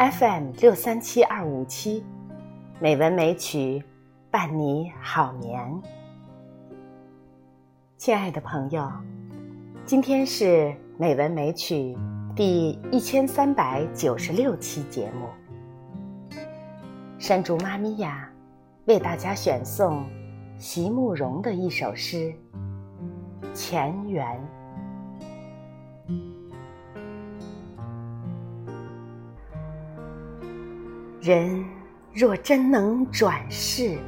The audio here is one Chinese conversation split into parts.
FM 六三七二五七，美文美曲伴你好眠。亲爱的朋友，今天是美文美曲第一千三百九十六期节目。山竹妈咪呀，为大家选送席慕容的一首诗《前缘》。人若真能转世，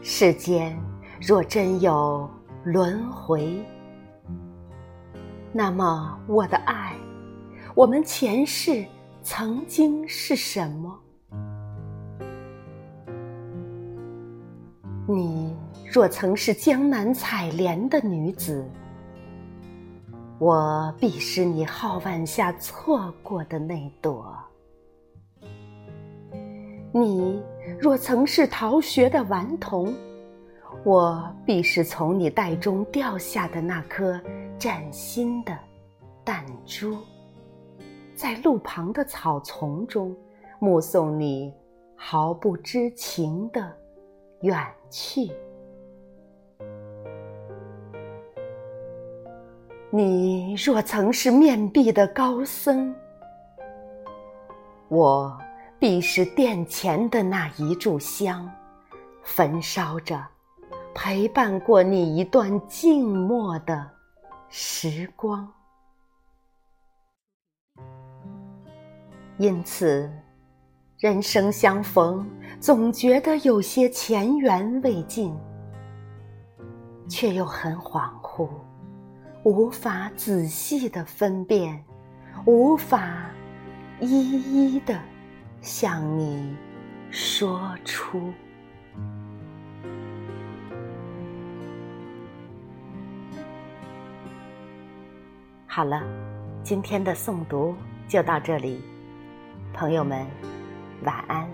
世间若真有轮回，那么我的爱，我们前世曾经是什么？你若曾是江南采莲的女子，我必是你皓腕下错过的那朵。你若曾是逃学的顽童，我必是从你袋中掉下的那颗崭新的弹珠，在路旁的草丛中目送你毫不知情的远去。你若曾是面壁的高僧，我。必是殿前的那一炷香，焚烧着，陪伴过你一段静默的时光。因此，人生相逢，总觉得有些前缘未尽，却又很恍惚，无法仔细的分辨，无法一一的。向你说出。好了，今天的诵读就到这里，朋友们，晚安。